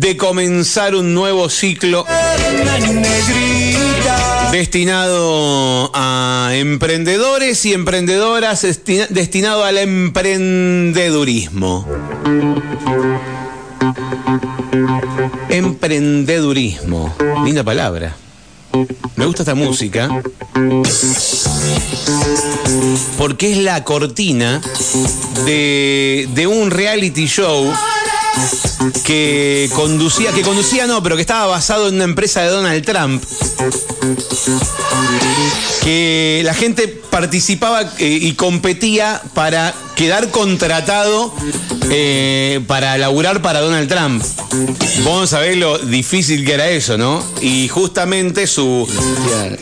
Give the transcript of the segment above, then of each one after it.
de comenzar un nuevo ciclo destinado a emprendedores y emprendedoras, destinado al emprendedurismo. Emprendedurismo, linda palabra. Me gusta esta música porque es la cortina de, de un reality show que conducía, que conducía no, pero que estaba basado en una empresa de Donald Trump. Que la gente participaba eh, y competía para quedar contratado eh, para laburar para Donald Trump. Vos sabés lo difícil que era eso, ¿no? Y justamente su.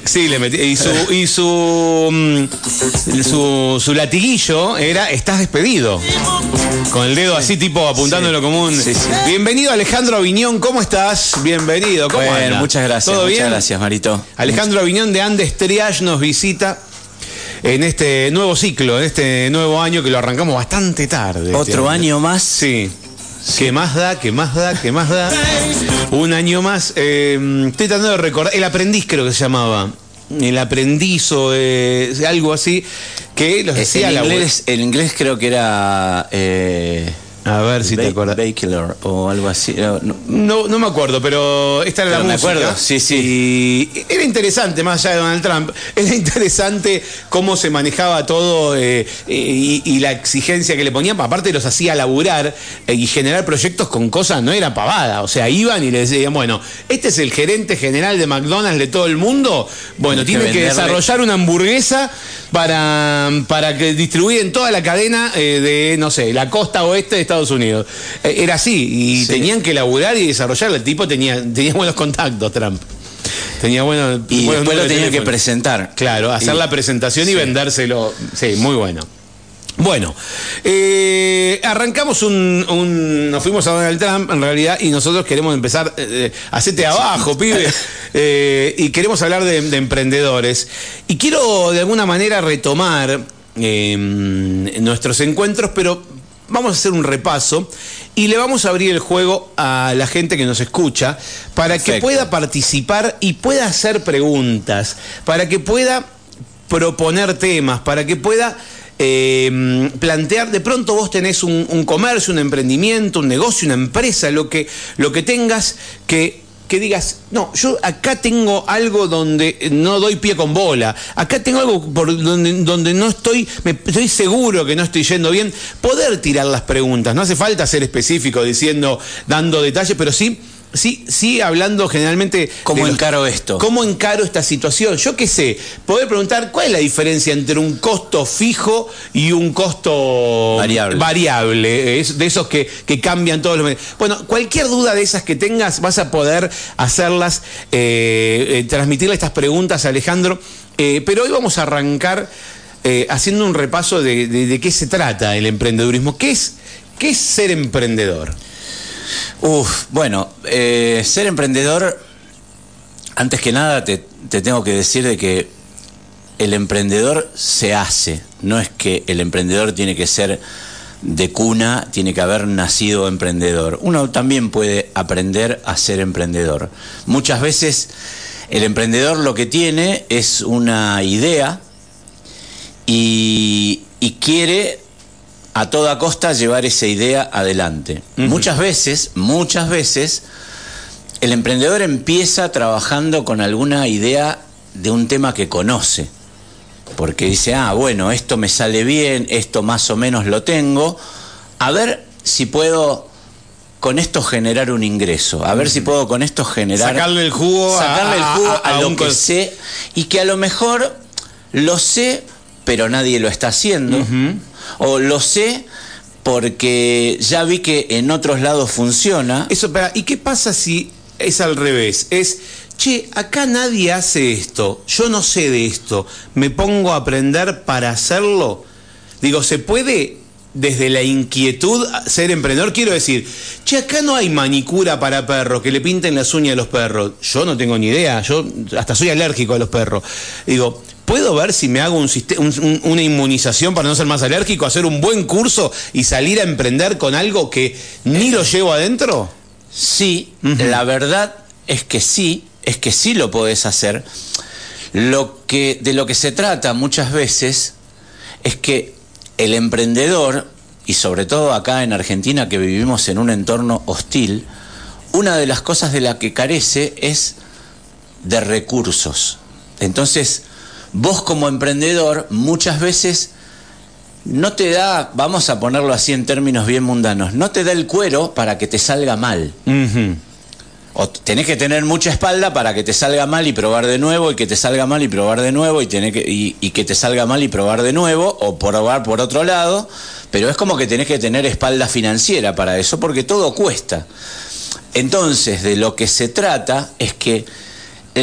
Sí, le metí. Y su. Y su, mm, su, su latiguillo era: estás despedido. Con el dedo así, tipo apuntándolo como un. Bienvenido, Alejandro Aviñón. ¿Cómo estás? Bienvenido. ¿Cómo bueno, muchas gracias. ¿Todo bien? Muchas gracias, Marito. Alejandro Aviñón de Andes Triage nos visita en este nuevo ciclo, en este nuevo año que lo arrancamos bastante tarde. Otro este año más. Sí. ¿Qué más da? ¿Qué más da? ¿Qué más da? Un año más. Eh, estoy tratando de recordar. El aprendiz creo que se llamaba. El aprendiz o eh, algo así. Que los Eh, decía la inglés, en inglés creo que era. eh, A ver si te acuerdas. O algo así. No, no. Me acuerdo, pero esta era Pero la me música. acuerdo, sí, sí. Y era interesante, más allá de Donald Trump, era interesante cómo se manejaba todo eh, y, y la exigencia que le ponían. Aparte los hacía laburar eh, y generar proyectos con cosas, no era pavada. O sea, iban y les decían, bueno, este es el gerente general de McDonald's de todo el mundo. Bueno, Tiene que desarrollar una hamburguesa para, para que distribuir en toda la cadena eh, de, no sé, la costa oeste de Estados Unidos. Eh, era así, y Sí. tenían que laburar y desarrollar. El tipo tenía, tenía buenos contactos, Trump. Tenía buenos Y buenos después lo tenía que presentar. Claro, hacer Y- la presentación y vendérselo. Sí, muy bueno. Bueno, eh, arrancamos un, un- Nos fuimos a Donald Trump, en realidad, y nosotros queremos empezar. Eh, hacete abajo, pibe. Eh, y queremos hablar de, de emprendedores. Y quiero, de alguna manera, retomar eh, nuestros encuentros, pero vamos a hacer un repaso y le vamos a abrir el juego a la gente que nos escucha para que pueda participar y pueda hacer preguntas, para que pueda proponer temas, para que pueda eh, plantear, de pronto vos tenés un, un comercio, un emprendimiento, un negocio, una empresa, lo que, lo que tengas que que digas, no, yo acá tengo algo donde no doy pie con bola, acá tengo algo por donde, donde no estoy, me, estoy seguro que no estoy yendo bien, poder tirar las preguntas, no hace falta ser específico diciendo, dando detalles, pero sí, sí, sí hablando generalmente... ¿Cómo los- encaro esto? ¿Cómo encaro esta situación? Yo qué sé, poder preguntar cuál es la diferencia entre un costo fijo y un costo Variable. variable, es de esos que, que cambian todos los meses. Bueno, cualquier duda de esas que tengas, vas a poder hacerlas, eh, eh, transmitirle estas preguntas a Alejandro. Eh, pero hoy vamos a arrancar haciendo un repaso de, de- de qué se trata el emprendedurismo. ¿Qué es, qué es ser emprendedor? Uf, bueno, eh, ser emprendedor, antes que nada te, te tengo que decir de que el emprendedor se hace, no es que el emprendedor tiene que ser de cuna, tiene que haber nacido emprendedor. Uno también puede aprender a ser emprendedor. Muchas veces el emprendedor lo que tiene es una idea y, y quiere a toda costa llevar esa idea adelante. Muchas veces, muchas veces, el emprendedor empieza trabajando con alguna idea de un tema que conoce. Porque dice, ah, bueno, esto me sale bien, esto más o menos lo tengo. A ver si puedo con esto generar un ingreso. A ver si puedo con esto generar. Sacarle el jugo a- sacarle el jugo a- a, a lo que sé. Y que a lo mejor lo sé, pero nadie lo está haciendo. O lo sé porque ya vi que en otros lados funciona. Eso, espera, ¿y qué pasa si es al revés? Es, che, acá nadie hace esto, yo no sé de esto, me pongo a aprender para hacerlo. Digo, ¿se puede desde la inquietud ser emprendedor? Quiero decir, che, acá no hay manicura para perros, que le pinten las uñas a los perros. Yo no tengo ni idea, yo hasta soy alérgico a los perros. Digo, ¿puedo ver si me hago un un- una inmunización para no ser más alérgico, hacer un buen curso y salir a emprender con algo que ni lo llevo adentro? Sí, la verdad es que sí, es que sí lo podés hacer. Lo que, de lo que se trata muchas veces es que el emprendedor, y sobre todo acá en Argentina que vivimos en un entorno hostil, una de las cosas de la que carece es de recursos. Entonces, vos como emprendedor muchas veces no te da, vamos a ponerlo así en términos bien mundanos, no te da el cuero para que te salga mal. O tenés que tener mucha espalda para que te salga mal y probar de nuevo, y que te salga mal y probar de nuevo, y, que, y, que te salga mal y probar de nuevo, o probar por otro lado, pero es como que tenés que tener espalda financiera para eso, porque todo cuesta. Entonces, de lo que se trata es que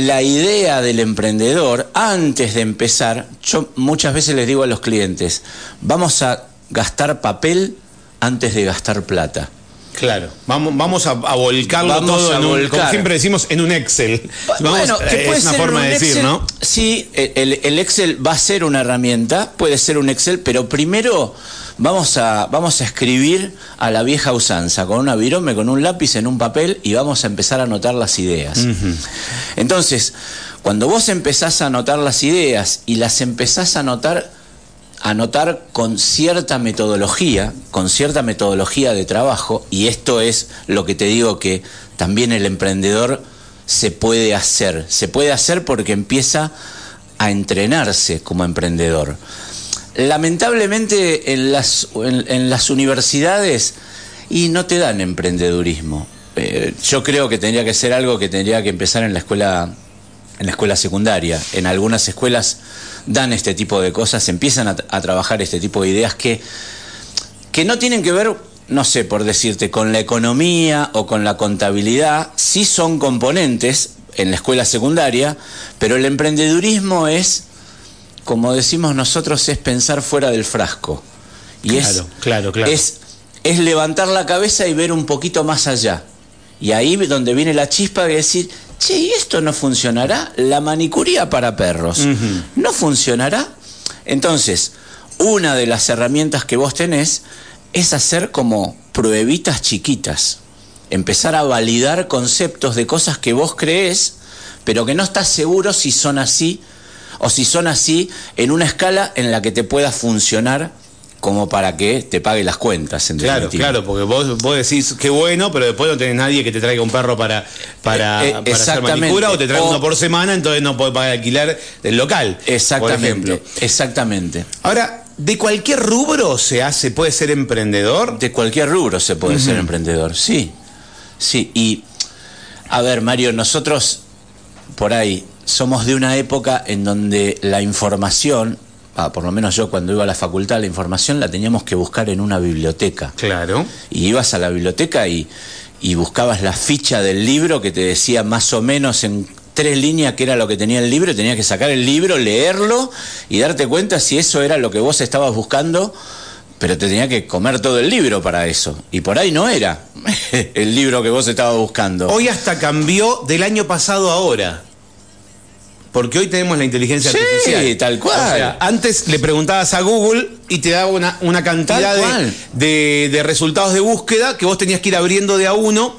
la idea del emprendedor, antes de empezar, yo muchas veces les digo a los clientes, vamos a gastar papel antes de gastar plata. Claro, vamos, vamos a, volcarlo todo, en un, como siempre decimos, en un Excel. bueno, que puede es una forma de decir, ¿no? Sí, el, el, Excel va a ser una herramienta, puede ser un Excel, pero primero vamos a, vamos a escribir a la vieja usanza, con una virome, con un lápiz en un papel y vamos a empezar a anotar las ideas. Entonces, cuando vos empezás a anotar las ideas y las empezás a anotar anotar con cierta metodología, con cierta metodología de trabajo, y esto es lo que te digo que también el emprendedor se puede hacer, se puede hacer porque empieza a entrenarse como emprendedor. Lamentablemente en las, universidades y no te dan emprendedurismo. Eh, yo creo que tendría que ser algo que tendría que empezar en la escuela en la escuela secundaria. En algunas escuelas dan este tipo de cosas, empiezan a, trabajar este tipo de ideas que, que no tienen que ver, no sé, por decirte, con la economía o con la contabilidad, sí son componentes en la escuela secundaria, pero el emprendedurismo es, como decimos nosotros, es pensar fuera del frasco. Y claro, es, claro, claro. Es, es levantar la cabeza y ver un poquito más allá. Y ahí donde viene la chispa de decir, che, ¿y esto no funcionará? La manicuría para perros, ¿no funcionará? Entonces, una de las herramientas que vos tenés es hacer como pruebitas chiquitas, empezar a validar conceptos de cosas que vos creés, pero que no estás seguro si son así o si son así en una escala en la que te pueda funcionar como para que te pague las cuentas. En claro, claro, porque vos, vos decís qué bueno, pero después no tenés nadie que te traiga un perro para, para, eh, eh, hacer manicura o te trae uno por semana, entonces no podés pagar alquilar del local. Exactamente. Exactamente. Ahora, ¿de cualquier rubro se hace, puede ser emprendedor? De cualquier rubro se puede ser emprendedor, sí. Sí, y a ver, Mario, nosotros por ahí somos de una época en donde la información Ah, por lo menos yo cuando iba a la facultad, la información la teníamos que buscar en una biblioteca. Claro. Y ibas a la biblioteca y, buscabas la ficha del libro que te decía más o menos en tres líneas que era lo que tenía el libro, tenías que sacar el libro, leerlo y darte cuenta si eso era lo que vos estabas buscando, pero te tenía que comer todo el libro para eso. Y por ahí no era el libro que vos estabas buscando. Hoy hasta cambió del año pasado a ahora porque hoy tenemos la inteligencia sí, artificial. tal cual. O sea, antes le preguntabas a Google y te daba una, una cantidad de, de, resultados de búsqueda que vos tenías que ir abriendo de a uno.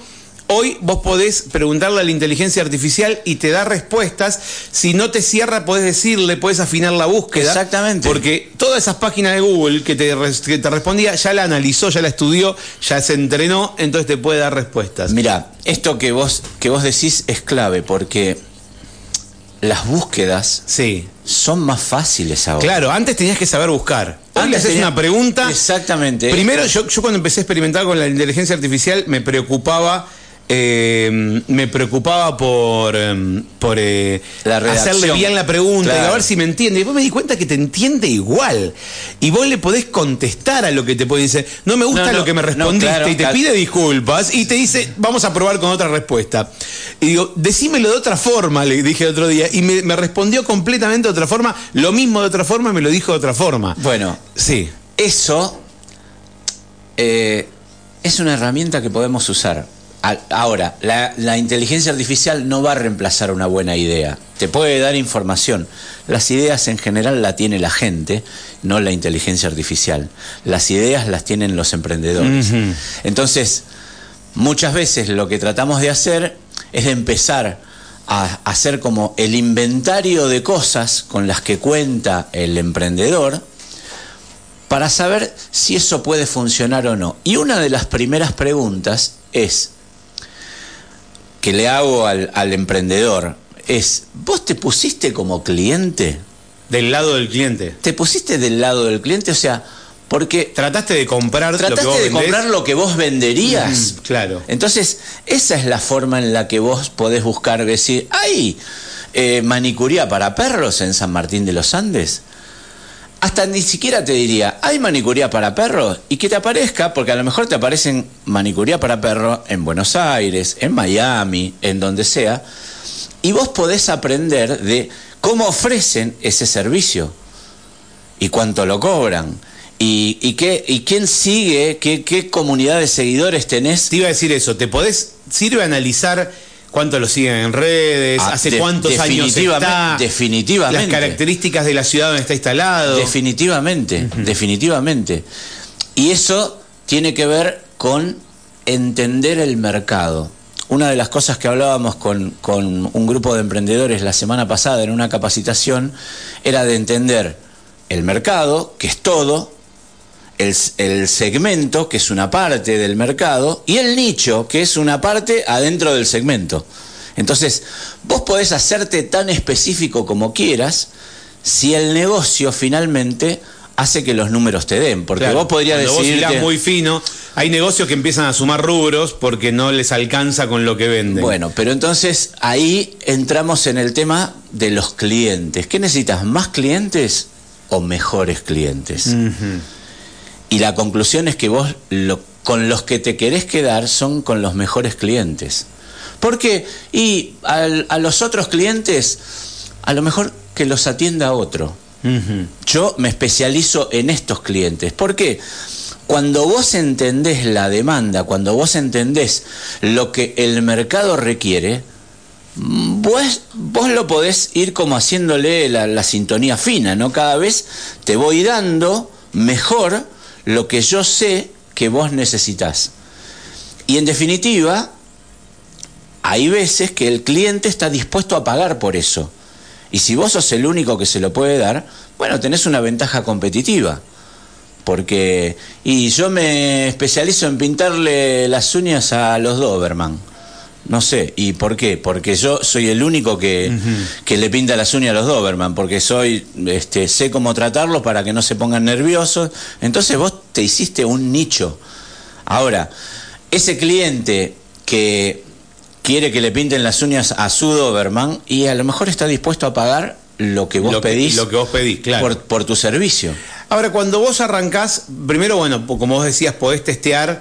Hoy vos podés preguntarle a la inteligencia artificial y te da respuestas. Si no te cierra, podés decirle, podés afinar la búsqueda. Exactamente. Porque todas esas páginas de Google que te, que te respondía, ya la analizó, ya la estudió, ya se entrenó, entonces te puede dar respuestas. Mira, esto que vos, que vos decís es clave porque las búsquedas sí. son más fáciles ahora. Claro, antes tenías que saber buscar. Hoy le haces una pregunta. Exactamente. Primero, yo, yo cuando empecé a experimentar con la inteligencia artificial me preocupaba eh, me preocupaba por, em, por eh, hacerle bien la pregunta y a ver si me entiende. Y después me di cuenta que te entiende igual. Y vos le podés contestar a lo que te puede decir. No me gusta lo que me respondiste y te pide disculpas y te dice, vamos a probar con otra respuesta. Y digo, decímelo de otra forma, le dije el otro día. Y me, respondió completamente de otra forma. Lo mismo de otra forma y me lo dijo de otra forma. Bueno, sí. Eso eh, es una herramienta que podemos usar Ahora, la, inteligencia artificial no va a reemplazar una buena idea. Te puede dar información. Las ideas en general la tiene la gente, no la inteligencia artificial. Las ideas las tienen los emprendedores. Entonces, muchas veces lo que tratamos de hacer es de empezar a hacer como el inventario de cosas con las que cuenta el emprendedor para saber si eso puede funcionar o no. Y una de las primeras preguntas es que le hago al, al emprendedor es, ¿vos te pusiste como cliente? Del lado del cliente. ¿Te pusiste del lado del cliente? O sea, porque Trataste de comprar lo que vos de vendés. comprar lo que vos venderías. Mm, claro. Entonces, esa es la forma en la que vos podés buscar decir, ¿hay eh, manicuría para perros en San Martín de los Andes? Hasta ni siquiera te diría, ¿hay manicuría para perros? Y que te aparezca, porque a lo mejor te aparecen manicuría para perros en Buenos Aires, en Miami, en donde sea, y vos podés aprender de cómo ofrecen ese servicio y cuánto lo cobran. Y, qué, y quién sigue, qué, qué comunidad de seguidores tenés Te iba a decir eso, ¿te podés, sirve analizar cuánto lo siguen en redes, Ah, hace de- cuántos años está, definitivamente. las características de la ciudad donde está instalado? Definitivamente, definitivamente. Y eso tiene que ver con entender el mercado. Una de las cosas que hablábamos con, con un grupo de emprendedores la semana pasada en una capacitación era de entender el mercado, que es todo, el, el segmento, que es una parte del mercado, y el nicho, que es una parte adentro del segmento. Entonces, vos podés hacerte tan específico como quieras si el negocio finalmente hace que los números te den. Porque Claro, vos podrías vos decir. hilás muy fino, hay negocios que empiezan a sumar rubros porque no les alcanza con lo que venden. Bueno, pero entonces ahí entramos en el tema de los clientes. ¿Qué necesitas? ¿Más clientes o mejores clientes? Y la conclusión es que vos lo- con los que te querés quedar son con los mejores clientes. ¿Por qué? Y al- a los otros clientes, a lo mejor que los atienda otro. Yo me especializo en estos clientes. ¿Por qué? Cuando vos entendés la demanda, cuando vos entendés lo que el mercado requiere, vos, vos lo podés ir como haciéndole la, la sintonía fina, ¿no? Cada vez te voy dando mejor lo que yo sé que vos necesitas. Y en definitiva, hay veces que el cliente está dispuesto a pagar por eso. Y si vos sos el único que se lo puede dar, bueno, tenés una ventaja competitiva. Porque, y yo me especializo en pintarle las uñas a los Doberman. No sé, ¿y por qué? Porque yo soy el único que, que le pinta las uñas a los Doberman, porque soy, este, sé cómo tratarlos para que no se pongan nerviosos. Entonces vos te hiciste un nicho. Ahora, ese cliente que quiere que le pinten las uñas a su Doberman y a lo mejor está dispuesto a pagar lo que vos Lo que- pedís lo que vos pedís, claro. por, por tu servicio. Ahora, cuando vos arrancás, primero, bueno, como vos decías, podés testear,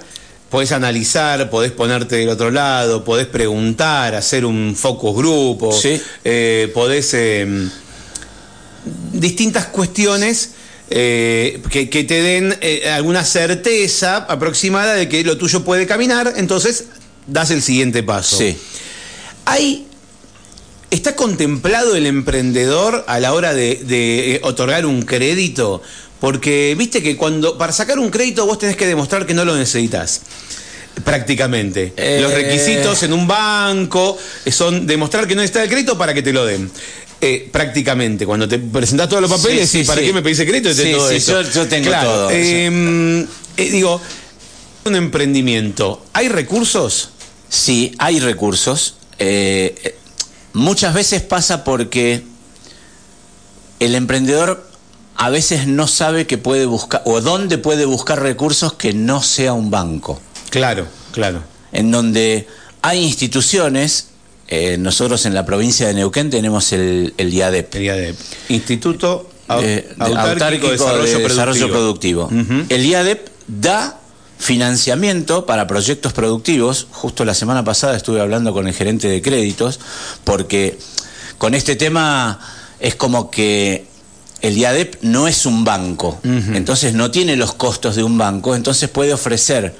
podés analizar, podés ponerte del otro lado, podés preguntar, hacer un focus grupo, Sí. eh, podés... eh, distintas cuestiones eh, que, que te den eh, alguna certeza aproximada de que lo tuyo puede caminar, entonces das el siguiente paso. Sí. Hay. ¿Está contemplado el emprendedor a la hora de, de, otorgar un crédito? Porque viste que cuando para sacar un crédito vos tenés que demostrar que no lo necesitas. Prácticamente. Eh. Los requisitos en un banco eh, son demostrar que no está el crédito para que te lo den. Eh, prácticamente, cuando te presentás todos los papeles, Sí, sí, ¿y ¿para sí. qué me pedís crédito? Y te Sí, todo sí, eso. yo- yo tengo Claro, todo eh, digo, un emprendimiento, ¿hay recursos? Sí, hay recursos. Muchas veces pasa porque el emprendedor a veces no sabe que puede buscar o dónde puede buscar recursos que no sea un banco. Claro, claro. En donde hay instituciones, eh, nosotros en la provincia de Neuquén tenemos el, el IADEP. Sería de Instituto Au- eh, de- Autárquico de Desarrollo, Desarrollo Productivo. El IADEP da financiamiento para proyectos productivos. Justo la semana pasada estuve hablando con el gerente de créditos, porque con este tema es como que el IADEP no es un banco, entonces no tiene los costos de un banco, entonces puede ofrecer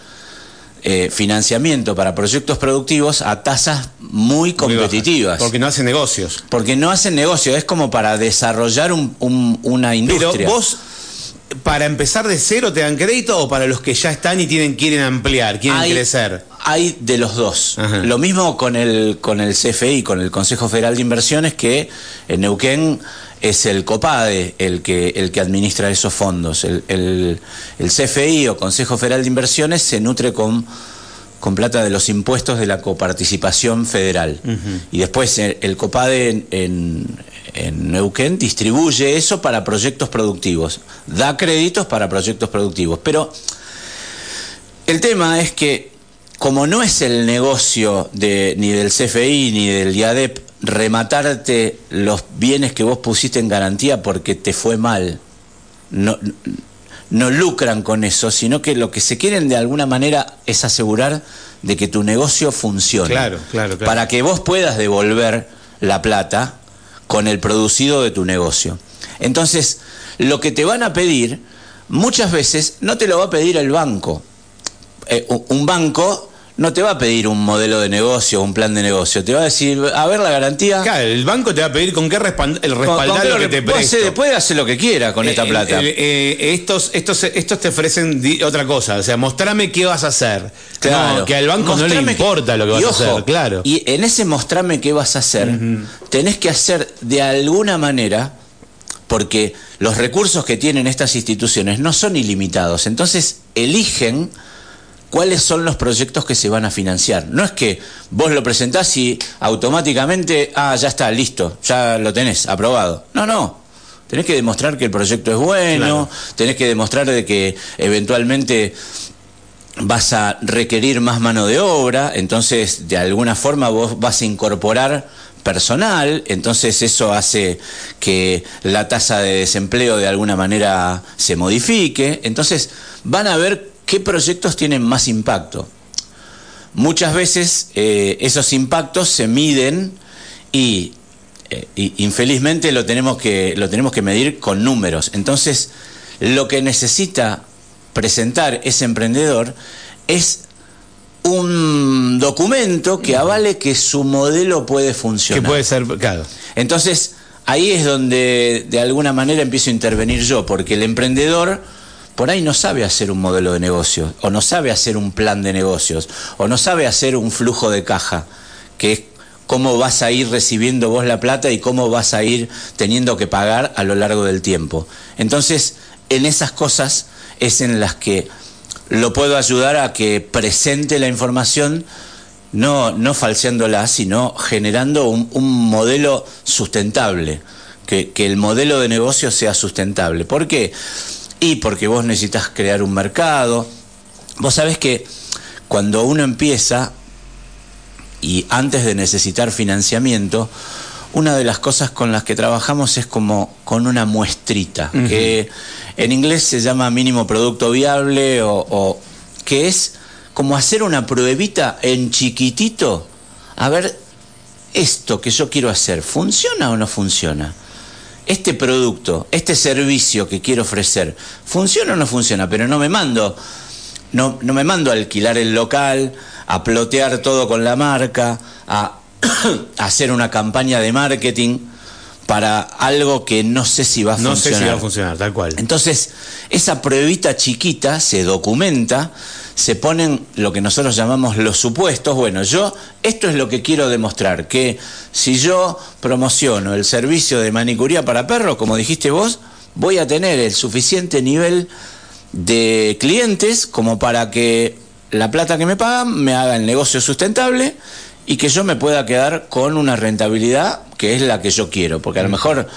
eh, financiamiento para proyectos productivos a tasas muy competitivas. Porque no hace negocios. Porque no hacen negocio, es como para desarrollar un- un- una Pero industria. vos, para empezar de cero, ¿te dan crédito o para los que ya están y tienen, quieren ampliar, quieren hay, crecer? hay de los dos. Ajá. Lo mismo con el, con el CFI, con el Consejo Federal de Inversiones, que en Neuquén es el COPADE el que, el que administra esos fondos. El, el- el CFI o Consejo Federal de Inversiones se nutre con, con plata de los impuestos de la coparticipación federal. Y después el, el COPADE en, en, en Neuquén distribuye eso para proyectos productivos, da créditos para proyectos productivos. Pero el tema es que, como no es el negocio de, ni del CFI ni del IADEP rematarte los bienes que vos pusiste en garantía porque te fue mal, no, no lucran con eso, sino que lo que se quieren de alguna manera es asegurar de que tu negocio funcione. Claro, claro, claro. Para que vos puedas devolver la plata con el producido de tu negocio. Entonces, lo que te van a pedir, muchas veces no te lo va a pedir el banco. Eh, un- un banco no te va a pedir un modelo de negocio, un plan de negocio. Te va a decir, a ver la garantía. Claro, el banco te va a pedir con qué respaldar lo que te presto. hace- puede hacer lo que quiera con esta Eh, plata. eh, eh, estos, estos, estos te ofrecen otra cosa, o sea, mostrame qué vas a hacer. No, que al banco no le que- importa lo que vas a hacer, claro. Y en ese mostrame qué vas a hacer, tenés que hacer de alguna manera, porque los recursos que tienen estas instituciones no son ilimitados, entonces eligen cuáles son los proyectos que se van a financiar. No es que vos lo presentás y automáticamente, ah, ya está, listo, ya lo tenés, aprobado. No, no. Tenés que demostrar que el proyecto es bueno, Claro. tenés que demostrar de que eventualmente vas a requerir más mano de obra, entonces de alguna forma vos vas a incorporar personal, entonces eso hace que la tasa de desempleo de alguna manera se modifique, entonces van a ver qué proyectos tienen más impacto. Muchas veces eh, esos impactos se miden y, eh, y infelizmente lo tenemos, que, lo tenemos que medir con números. Entonces, lo que necesita presentar ese emprendedor es un documento que avale que su modelo puede que funcionar. puede ser, claro. Entonces, ahí es donde de alguna manera empiezo a intervenir yo, porque el emprendedor por ahí no sabe hacer un modelo de negocio, o no sabe hacer un plan de negocios, o no sabe hacer un flujo de caja, que es cómo vas a ir recibiendo vos la plata y cómo vas a ir teniendo que pagar a lo largo del tiempo. Entonces, en esas cosas es en las que lo puedo ayudar a que presente la información no, no falseándola, sino generando un, modelo sustentable, que, que el modelo de negocio sea sustentable. ¿Por qué? Y porque vos necesitas crear un mercado. Vos sabés que cuando uno empieza, y antes de necesitar financiamiento, una de las cosas con las que trabajamos es como con una muestrita, que en inglés se llama mínimo producto viable o, o que es como hacer una pruebita en chiquitito, a ver, esto que yo quiero hacer, ¿funciona o no funciona? Este producto, este servicio que quiero ofrecer, ¿funciona o no funciona? Pero no me mando, no, no me mando a alquilar el local, a plotear todo con la marca, a hacer una campaña de marketing para algo que no sé si va a No sé funcionar. si va a funcionar, tal cual. Entonces, esa pruebita chiquita se documenta, se ponen lo que nosotros llamamos los supuestos. Bueno, yo, esto es lo que quiero demostrar, que si yo promociono el servicio de manicuría para perros, como dijiste vos, voy a tener el suficiente nivel de clientes como para que la plata que me pagan me haga el negocio sustentable y que yo me pueda quedar con una rentabilidad que es la que yo quiero, porque a lo mejor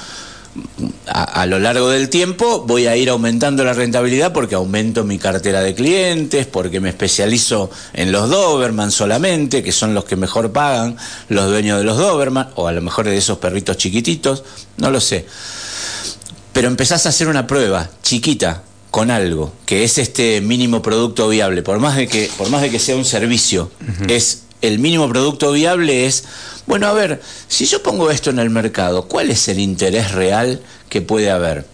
a, a lo largo del tiempo voy a ir aumentando la rentabilidad porque aumento mi cartera de clientes, porque me especializo en los Doberman solamente, que son los que mejor pagan los dueños de los Doberman, o a lo mejor de esos perritos chiquititos, no lo sé. Pero empezás a hacer una prueba chiquita con algo, que es este mínimo producto viable, por más de que, por más de que sea un servicio, es el mínimo producto viable es, bueno, a ver, si yo pongo esto en el mercado, ¿cuál es el interés real que puede haber?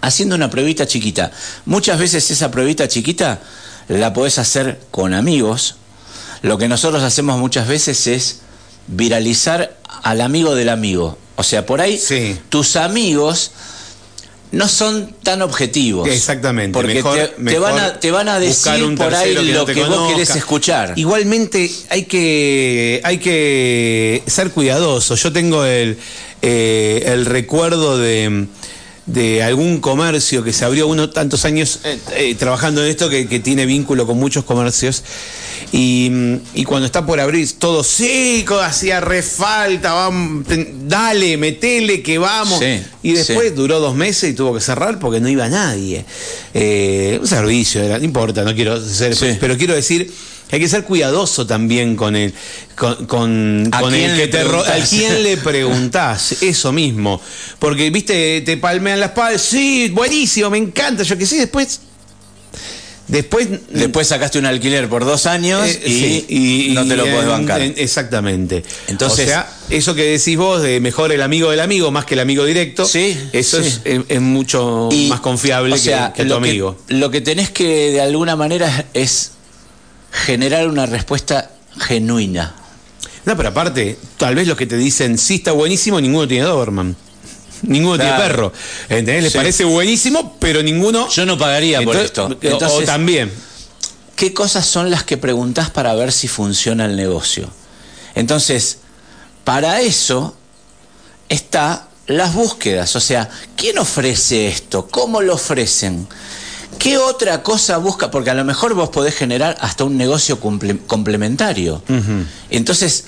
Haciendo una pruebita chiquita. Muchas veces esa pruebita chiquita la podés hacer con amigos. Lo que nosotros hacemos muchas veces es viralizar al amigo del amigo. O sea, por ahí Sí. tus amigos no son tan objetivos. Exactamente. Porque mejor- te, te mejor van a, te van a decir por ahí que lo no que vos querés escuchar. Igualmente hay que, hay que ser cuidadoso. Yo tengo el, eh, el recuerdo de, de algún comercio que se abrió uno tantos años eh, eh, trabajando en esto que, que tiene vínculo con muchos comercios. Y, mm, y cuando está por abrir, todo seco, hacía refalta, vamos, ten- dale, metele que vamos. Sí, y después sí. duró dos meses y tuvo que cerrar porque no iba nadie. Eh, un servicio, era, no importa, no quiero ser, Sí. pero quiero decir hay que ser cuidadoso también con el, con, con, ¿A con quién el que te? ¿A quién le preguntás? Eso mismo. Porque, viste, te palmean las espalda, sí, buenísimo, me encanta, yo que sí, después. Después. Después sacaste un alquiler por dos años eh, y, sí, no te lo podés bancar. en- exactamente. Entonces- o sea, eso que decís vos de mejor el amigo del amigo más que el amigo directo, Sí, eso sí. Es, es- mucho Y, más confiable o sea, que, que tu lo amigo. lo que tenés que de alguna manera es generar una respuesta genuina. No, pero aparte, tal vez los que te dicen sí está buenísimo, ninguno tiene Doberman. Ninguno Claro. tiene perro. ¿Entendés? Les Sí. parece buenísimo, pero ninguno. Yo no pagaría por esto. Entonces, o también. ¿qué cosas son las que preguntás para ver si funciona el negocio? Entonces, para eso está las búsquedas, o sea, ¿quién ofrece esto? ¿Cómo lo ofrecen? ¿Qué otra cosa busca? Porque a lo mejor vos podés generar hasta un negocio comple- complementario. Entonces,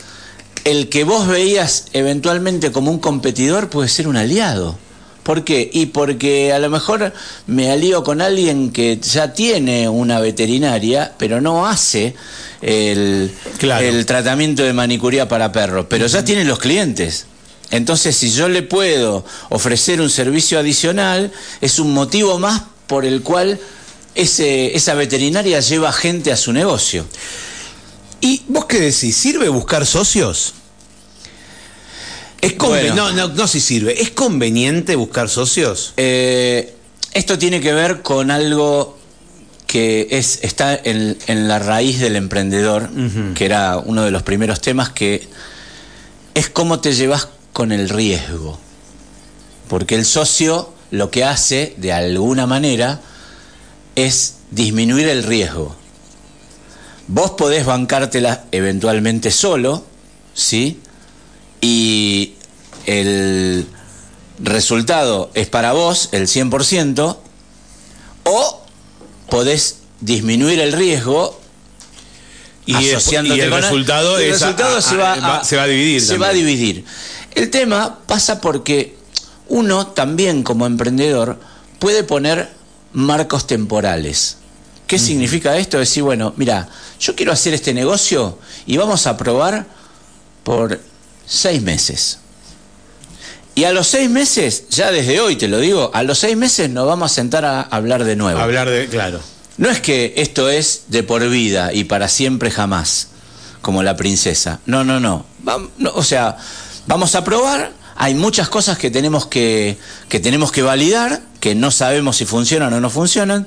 el que vos veías eventualmente como un competidor puede ser un aliado. ¿Por qué? Y porque a lo mejor me alío con alguien que ya tiene una veterinaria, pero no hace el, Claro. el tratamiento de manicuría para perros, pero ya tiene los clientes. Entonces, si yo le puedo ofrecer un servicio adicional, es un motivo más por el cual ese, esa veterinaria lleva gente a su negocio. ¿Y vos qué decís? ¿Sirve buscar socios? Es Bueno. no, no, no si sirve. ¿Es conveniente buscar socios? Eh, esto tiene que ver con algo que es, está en, en la raíz del emprendedor, que era uno de los primeros temas, que es cómo te llevas con el riesgo. Porque el socio lo que hace, de alguna manera, es disminuir el riesgo. Vos podés bancártela eventualmente solo, ¿sí? Y el resultado es para vos, el 100%, o podés disminuir el riesgo Y, asociándote y el con resultado, el es resultado a- se, va a- a, se va a dividir. se va a dividir. El tema pasa porque uno también como emprendedor puede poner marcos temporales. ¿Qué significa esto? Decir, bueno, mira, yo quiero hacer este negocio y vamos a probar por seis meses. Y a los seis meses, ya desde hoy te lo digo, a los seis meses nos vamos a sentar a hablar de nuevo. Hablar de. Claro. No es que esto es de por vida y para siempre jamás, como la princesa. No, no, no. No, o sea, vamos a probar. Hay muchas cosas que tenemos que, que tenemos que validar, que no sabemos si funcionan o no funcionan.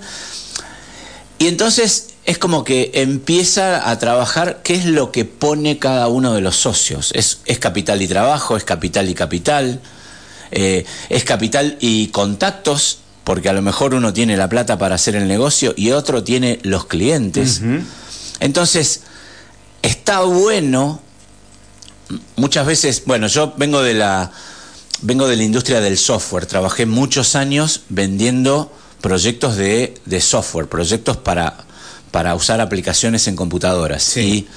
Y entonces es como que empieza a trabajar qué es lo que pone cada uno de los socios. Es, es capital y trabajo, es capital y capital, eh, es capital y contactos, porque a lo mejor uno tiene la plata para hacer el negocio y otro tiene los clientes. Entonces, está bueno, muchas veces, bueno, yo vengo de la, vengo de la industria del software, trabajé muchos años vendiendo proyectos de, de software, proyectos para, para usar aplicaciones en computadoras. Sí. Y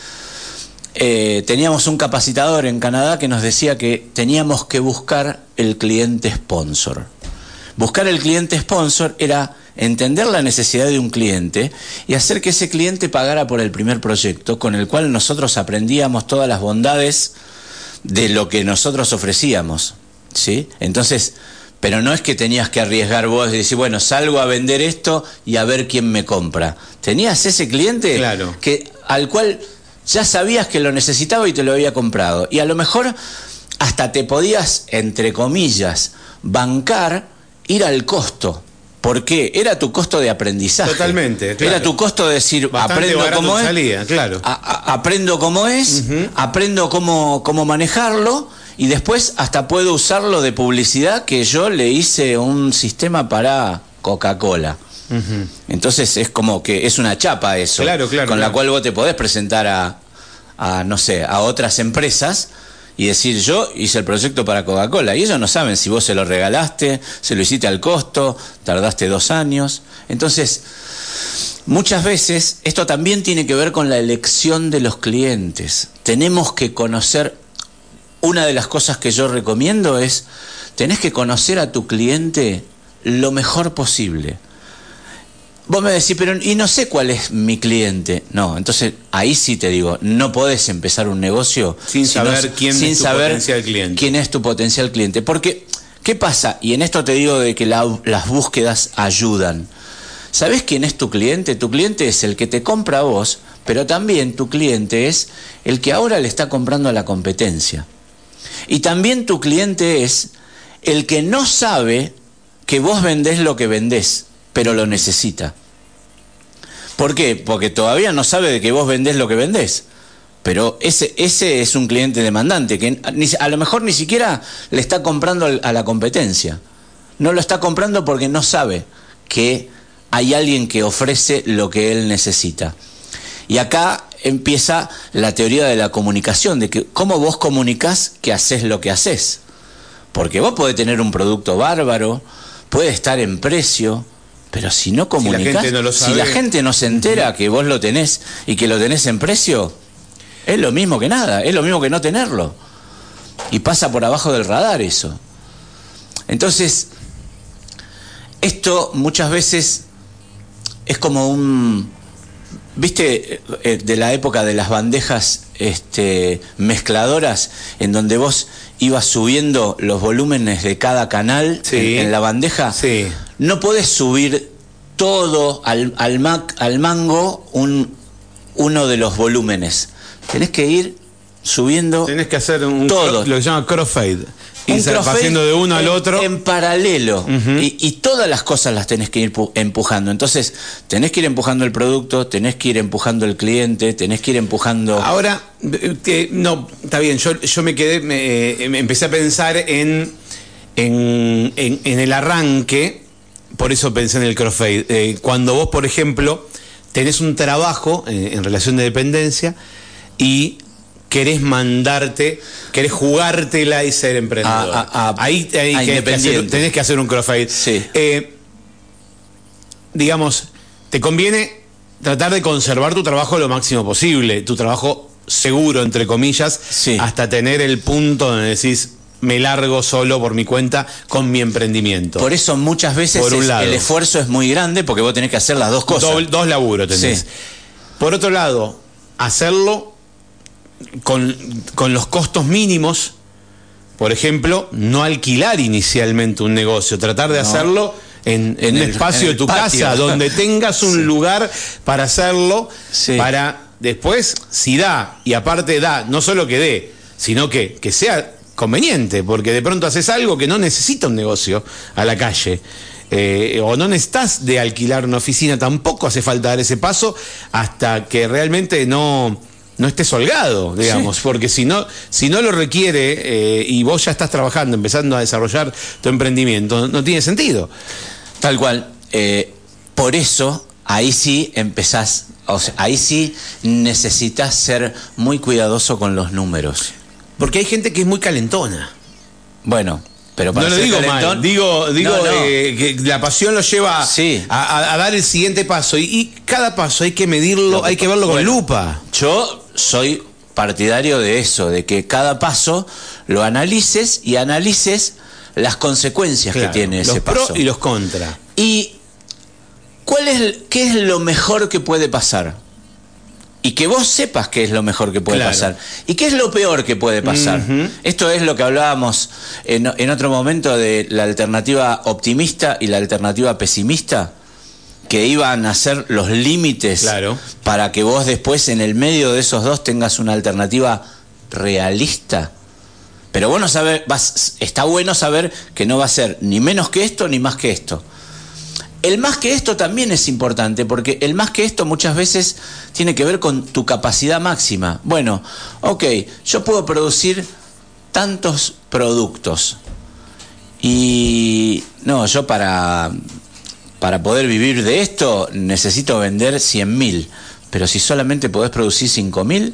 eh, teníamos un capacitador en Canadá que nos decía que teníamos que buscar el cliente sponsor. Buscar el cliente sponsor era entender la necesidad de un cliente y hacer que ese cliente pagara por el primer proyecto, con el cual nosotros aprendíamos todas las bondades de lo que nosotros ofrecíamos. ¿sí? Entonces, pero no es que tenías que arriesgar vos y decir, bueno, salgo a vender esto y a ver quién me compra. Tenías ese cliente Claro. que, al cual ya sabías que lo necesitaba y te lo había comprado. Y a lo mejor hasta te podías, entre comillas, bancar ir al costo. ¿Por qué? Era tu costo de aprendizaje. Totalmente. claro. Era tu costo de decir, Bastante aprendo cómo es. claro. a- a- aprendo cómo es, aprendo cómo, cómo manejarlo y después hasta puedo usarlo de publicidad que yo le hice un sistema para Coca-Cola. Entonces es como que es una chapa eso, Claro, claro, con la cual vos te podés presentar a, a, no sé, a otras empresas y decir yo hice el proyecto para Coca-Cola y ellos no saben si vos se lo regalaste, se lo hiciste al costo, tardaste dos años. Entonces, Muchas veces esto también tiene que ver con la elección de los clientes. Tenemos que conocer, una de las cosas que yo recomiendo es, tenés que conocer a tu cliente lo mejor posible. Vos me decís, pero y no sé cuál es mi cliente. No, entonces ahí sí te digo, no podés empezar un negocio Sin saber quién sin es tu saber potencial cliente. quién es tu potencial cliente. Porque, ¿qué pasa? Y en esto te digo de que la- las búsquedas ayudan. ¿Sabés quién es tu cliente? Tu cliente es el que te compra a vos, pero también tu cliente es el que ahora le está comprando a la competencia. Y también tu cliente es el que no sabe que vos vendés lo que vendés, pero lo necesita. ¿Por qué? Porque todavía no sabe de que vos vendés lo que vendés. Pero ese, ese es un cliente demandante, que a lo mejor ni siquiera le está comprando a la competencia. No lo está comprando porque no sabe que hay alguien que ofrece lo que él necesita. Y acá empieza la teoría de la comunicación, de que cómo vos comunicás que haces lo que haces. Porque vos podés tener un producto bárbaro, puede estar en precio, pero si no lo si la gente no se entera que vos lo tenés y que lo tenés en precio, es lo mismo que nada, es lo mismo que no tenerlo. Y pasa por abajo del radar eso. Entonces, esto muchas veces es como un, viste, eh, de la época de las bandejas este, mezcladoras, en donde vos ibas subiendo los volúmenes de cada canal Sí. en, en la bandeja. Sí. No podés subir todo al, al, mac- al mango un, uno de los volúmenes. Tenés que ir subiendo Tenés que hacer un Todo. lo que se llama crossfade. Y crossfade haciendo de uno al en- otro. En paralelo. y, y todas las cosas las tenés que ir pu- empujando. Entonces, tenés que ir empujando el producto, tenés que ir empujando el cliente, tenés que ir empujando. Ahora, eh, que- no, está bien, yo, yo me quedé, me, eh, me empecé a pensar en, en, en- en el arranque, por eso pensé en el crossfade. Eh, cuando vos, por ejemplo, tenés un trabajo eh, en relación de dependencia y querés mandarte, querés jugártela y ser emprendedor. A- a- a- ahí hay a que- que hacer- independiente. tenés que hacer un crossfade. Sí. Eh, digamos, te conviene tratar de conservar tu trabajo lo máximo posible, tu trabajo seguro, entre comillas, Sí. hasta tener el punto donde decís, me largo solo por mi cuenta con mi emprendimiento. Por eso muchas veces Por un es- lado. el esfuerzo es muy grande porque vos tenés que hacer las dos cosas. Dos laburos tenés. Sí. Por otro lado, hacerlo con, con los costos mínimos. Por ejemplo, no alquilar inicialmente un negocio, tratar de No. hacerlo en, en En un el- espacio en de tu patio. casa, donde tengas un Sí. lugar para hacerlo, Sí. para después, si da, y aparte da, no solo que dé, sino que, que sea conveniente, porque de pronto haces algo que no necesita un negocio a la calle. eh, o no necesitas de alquilar una oficina, tampoco hace falta dar ese paso hasta que realmente no, no estés holgado, digamos, porque si no, si no lo requiere eh, y vos ya estás trabajando, empezando a desarrollar tu emprendimiento, no tiene sentido. Tal cual. Eh, por eso, ahí sí empezás, o sea, ahí sí necesitas ser muy cuidadoso con los números. Porque hay gente que es muy calentona. Bueno, pero para no lo digo calentón- mal, digo, digo No, no. eh, que la pasión lo lleva Sí. a, a- a dar el siguiente paso y, y cada paso hay que medirlo, que hay que verlo con bueno. lupa. Yo soy partidario de eso, de que cada paso lo analices y analices las consecuencias Claro, que tiene ese los paso. pros y los contras. ¿Y cuál es, qué es lo mejor que puede pasar? Y que vos sepas qué es lo mejor que puede Claro. pasar. ¿Y qué es lo peor que puede pasar? Esto es lo que hablábamos en, en otro momento de la alternativa optimista y la alternativa pesimista, que iban a ser los límites Claro. para que vos después en el medio de esos dos tengas una alternativa realista. Pero bueno, saber, vas, está bueno saber que no va a ser ni menos que esto ni más que esto. El más que esto también es importante, porque el más que esto muchas veces tiene que ver con tu capacidad máxima. Bueno, ok, yo puedo producir tantos productos. Y no, yo para, para poder vivir de esto necesito vender 100.000. Pero si solamente podés producir 5.000...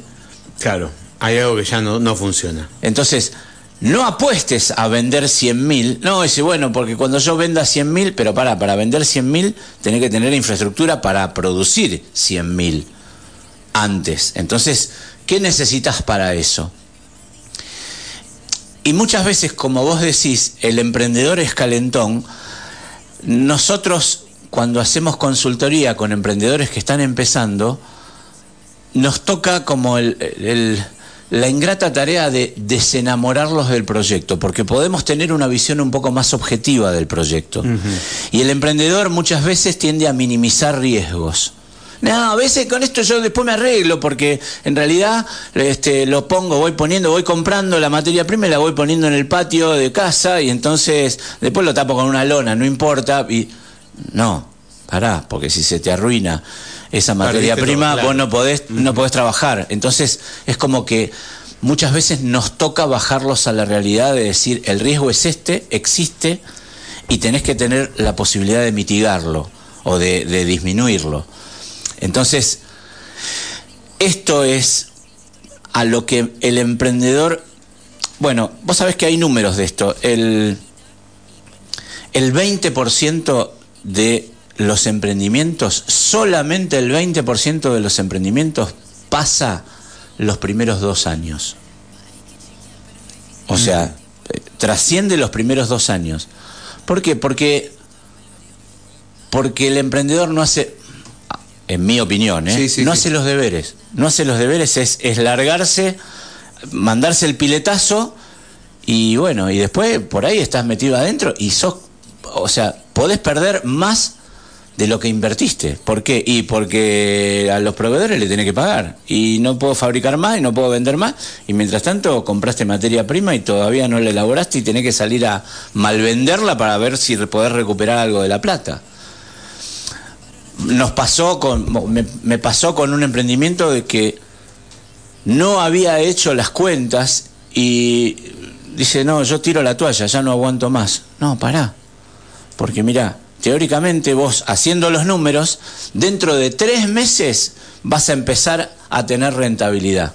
Claro, hay algo que ya no, no funciona. Entonces, no apuestes a vender 100.000. No, dice, bueno, porque cuando yo venda 100.000, pero para, para vender 100.000 tenés que tener infraestructura para producir 100.000 antes. Entonces, ¿qué necesitas para eso? Y muchas veces, como vos decís, el emprendedor es calentón. Nosotros, cuando hacemos consultoría con emprendedores que están empezando, nos toca como el, el la ingrata tarea de desenamorarlos del proyecto, porque podemos tener una visión un poco más objetiva del proyecto. Y el emprendedor muchas veces tiende a minimizar riesgos. No, a veces con esto yo después me arreglo porque en realidad este, lo pongo, voy poniendo, voy comprando la materia prima y la voy poniendo en el patio de casa y entonces después lo tapo con una lona, no importa. Y no, pará, porque si se te arruina esa materia prima, vos no podés, no podés trabajar. Entonces es como que muchas veces nos toca bajarlos a la realidad de decir el riesgo es este, existe y tenés que tener la posibilidad de mitigarlo o de, disminuirlo. Entonces, esto es a lo que el emprendedor, bueno, vos sabés que hay números de esto, el, el 20% de los emprendimientos, solamente el 20% de los emprendimientos pasa los primeros dos años. O sea, eh, trasciende los primeros dos años. ¿Por qué? Porque, porque el emprendedor no hace, en mi opinión, ¿eh? no hace los deberes. No hace los deberes, es, es largarse, mandarse el piletazo y bueno, y después por ahí estás metido adentro y sos, o sea, podés perder más de lo que invertiste. ¿Por qué? Y porque a los proveedores le tenés que pagar. Y no puedo fabricar más y no puedo vender más. Y mientras tanto compraste materia prima y todavía no la elaboraste y tenés que salir a malvenderla para ver si podés recuperar algo de la plata. Nos pasó con, me, pasó con un emprendimiento de que no había hecho las cuentas y dice, no, yo tiro la toalla, ya no aguanto más. No, pará. Porque mira, teóricamente vos haciendo los números, dentro de tres meses vas a empezar a tener rentabilidad.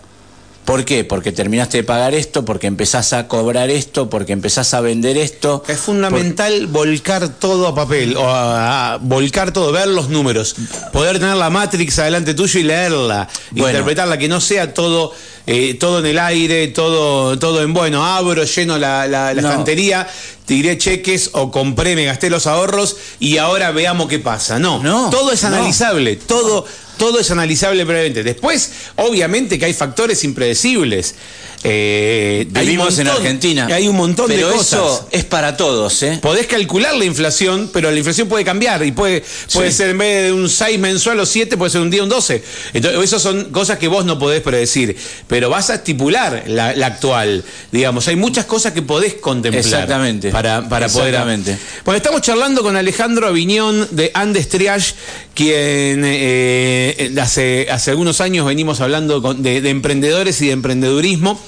¿Por qué? Porque terminaste de pagar esto, porque empezás a cobrar esto, porque empezás a vender esto. Es fundamental volcar todo a papel, o a, volcar todo, ver los números, poder tener la Matrix adelante tuyo y leerla, interpretarla, que no sea todo, eh, todo en el aire, todo, todo en bueno, abro, lleno la, la, estantería, tiré cheques o compré, me gasté los ahorros y ahora veamos qué pasa. No, no todo es analizable, todo todo es analizable previamente. Después, obviamente que hay factores impredecibles. Eh, Vivimos en Argentina. Hay un montón de cosas. Eso es para todos. ¿eh? Podés calcular la inflación, pero la inflación puede cambiar y puede, puede ser en vez de un 6 mensual o 7, puede ser un día un 12. Entonces, esas son cosas que vos no podés predecir, pero vas a estipular la, actual. Digamos, hay muchas cosas que podés contemplar. Exactamente. Para, para Exactamente. poder. Bueno, estamos charlando con Alejandro Aviñón de Andes Triage, quien eh, hace, hace algunos años venimos hablando de emprendedores y de emprendedurismo.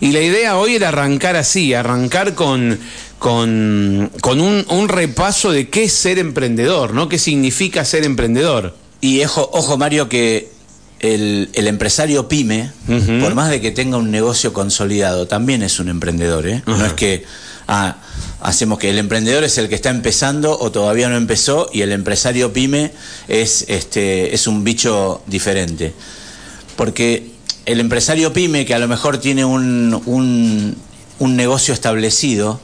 Y la idea hoy era arrancar así, arrancar con, con, un, repaso de qué es ser emprendedor, ¿no? ¿Qué significa ser emprendedor? Y ojo, ojo Mario, que el, empresario pyme, por más de que tenga un negocio consolidado, también es un emprendedor, ¿eh? No es que ah, hacemos que el emprendedor es el que está empezando o todavía no empezó y el empresario pyme es, este, es un bicho diferente. Porque el empresario pyme que a lo mejor tiene un, un, negocio establecido,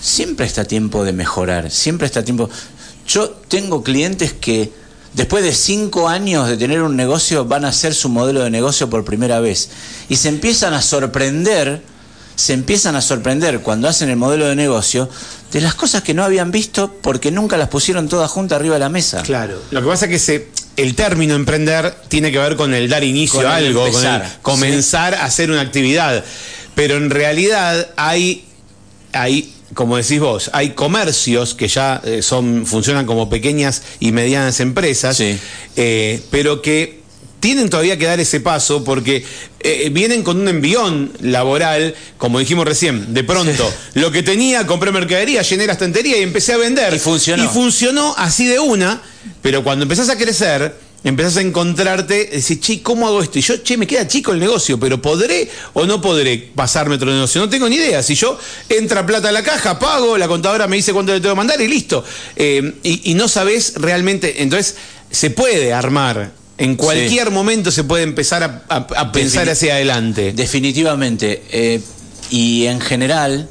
siempre está tiempo de mejorar, siempre está tiempo... Yo tengo clientes que después de cinco años de tener un negocio van a hacer su modelo de negocio por primera vez y se empiezan a sorprender, se empiezan a sorprender cuando hacen el modelo de negocio de las cosas que no habían visto porque nunca las pusieron todas juntas arriba de la mesa. Claro, lo que pasa es que se el término emprender tiene que ver con el dar inicio a algo, con el comenzar a hacer una actividad. Pero en realidad hay hay, como decís vos, hay comercios que ya eh, son, funcionan como pequeñas y medianas empresas, Sí. eh, pero que tienen todavía que dar ese paso porque eh, vienen con un envión laboral, como dijimos recién, de pronto, lo que tenía, compré mercadería, llené la estantería y empecé a vender. Y funcionó. Y funcionó así de una, pero cuando empezás a crecer, empezás a encontrarte, decís, che, ¿cómo hago esto? Y yo, che, me queda chico el negocio, pero ¿podré o no podré pasarme otro negocio? No tengo ni idea. Si yo entra plata a la caja, pago, la contadora me dice cuánto le tengo que mandar y listo. Eh, y, y no sabés realmente, entonces se puede armar. En cualquier momento se puede empezar a, a- a pensar hacia adelante. Definitivamente. eh, y en general,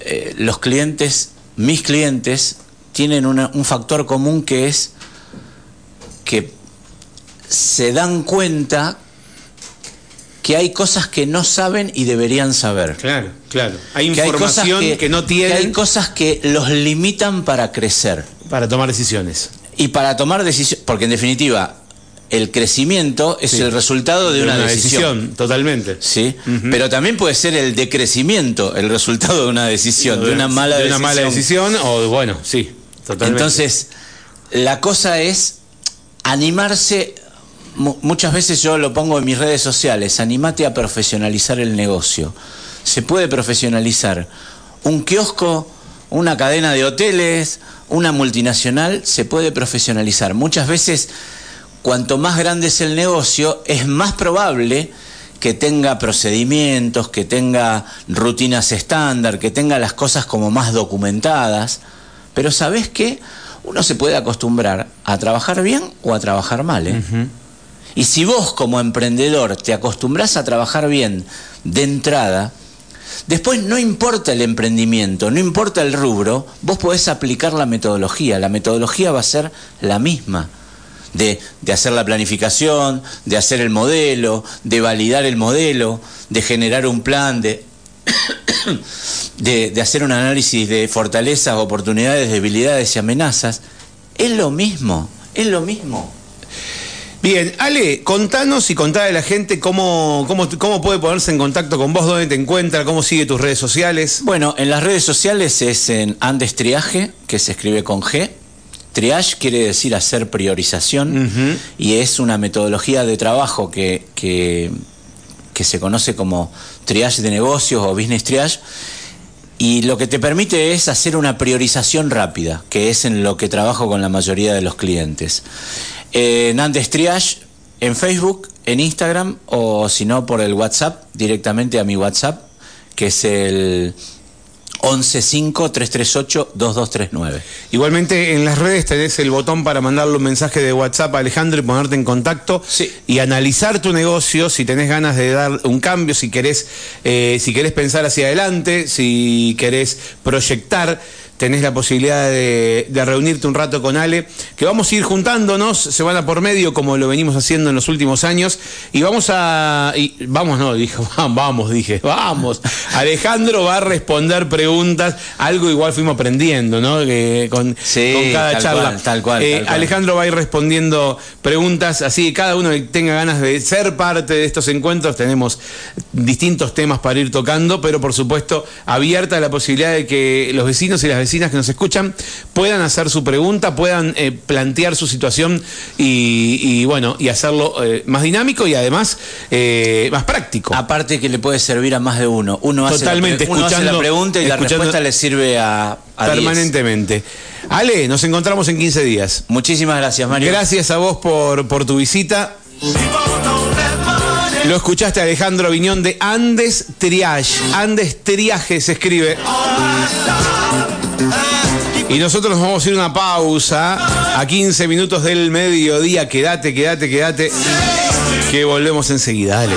eh, los clientes, mis clientes, tienen una- un factor común que es que se dan cuenta que hay cosas que no saben y deberían saber. Claro, claro. Hay Que hay cosas información que, no que hay tienen cosas que los limitan para crecer. para tomar decisiones. Y para tomar decisiones, porque en definitiva, el crecimiento es Sí. el resultado de, una, decisión. totalmente. ¿sí? Pero también puede ser el decrecimiento, el resultado de una decisión, de una mala de decisión. una mala decisión o bueno, sí, totalmente. Entonces, la cosa es animarse. mu- Muchas veces yo lo pongo en mis redes sociales, animate a profesionalizar el negocio. Se puede profesionalizar. Un kiosco, una cadena de hoteles, una multinacional, se puede profesionalizar. Muchas veces, cuanto más grande es el negocio, es más probable que tenga procedimientos, que tenga rutinas estándar, que tenga las cosas como más documentadas. Pero ¿sabes qué? Uno se puede acostumbrar a trabajar bien o a trabajar mal. ¿eh? Y si vos como emprendedor te acostumbras a trabajar bien de entrada, después no importa el emprendimiento, no importa el rubro, vos podés aplicar la metodología. La metodología va a ser la misma. De, de hacer la planificación, de hacer el modelo, de validar el modelo, de generar un plan, de, de, de hacer un análisis de fortalezas, oportunidades, debilidades y amenazas. Es lo mismo, es lo mismo. Bien, Ale, contanos y contale a la gente cómo, cómo, cómo puede ponerse en contacto con vos, dónde te encuentra, cómo sigue tus redes sociales. Bueno, en las redes sociales es en Andes Triaje, que se escribe con G. Triage quiere decir hacer priorización y es una metodología de trabajo que, que, que se conoce como triage de negocios o business triage. Y lo que te permite es hacer una priorización rápida, que es en lo que trabajo con la mayoría de los clientes. En Andes Triage, en Facebook, en Instagram o si no por el WhatsApp, directamente a mi WhatsApp, que es el 115-338-2239. Igualmente en las redes tenés el botón para mandarle un mensaje de WhatsApp a Alejandro y ponerte en contacto Sí. y analizar tu negocio, si tenés ganas de dar un cambio, si querés, eh, si querés pensar hacia adelante, si querés proyectar. Tenés la posibilidad de, de reunirte un rato con Ale, que vamos a ir juntándonos semana por medio, como lo venimos haciendo en los últimos años, y vamos a. y- vamos, no, dijo, vamos, dije, vamos. Alejandro va a responder preguntas, algo igual fuimos aprendiendo, ¿no? Que con, Sí, con cada tal charla. cual, tal cual, Eh, tal cual. Alejandro va a ir respondiendo preguntas, así que cada uno que tenga ganas de ser parte de estos encuentros, tenemos distintos temas para ir tocando, pero por supuesto abierta la posibilidad de que los vecinos y las vecinas que nos escuchan puedan hacer su pregunta, puedan eh, plantear su situación y, y, bueno, y hacerlo eh, más dinámico y además eh, más práctico. Aparte que le puede servir a más de uno. Uno hace, Totalmente, la, uno hace la pregunta y la respuesta le sirve a, a 10. permanentemente. Ale, nos encontramos en 15 días. Muchísimas gracias, Mario. Gracias a vos por, por tu visita. Lo escuchaste Alejandro Viñón de Andes Triage. Andes Triaje se escribe. Y nosotros nos vamos a ir a una pausa a 15 minutos del mediodía. Quédate, quédate, quédate. Que volvemos enseguida. Dale.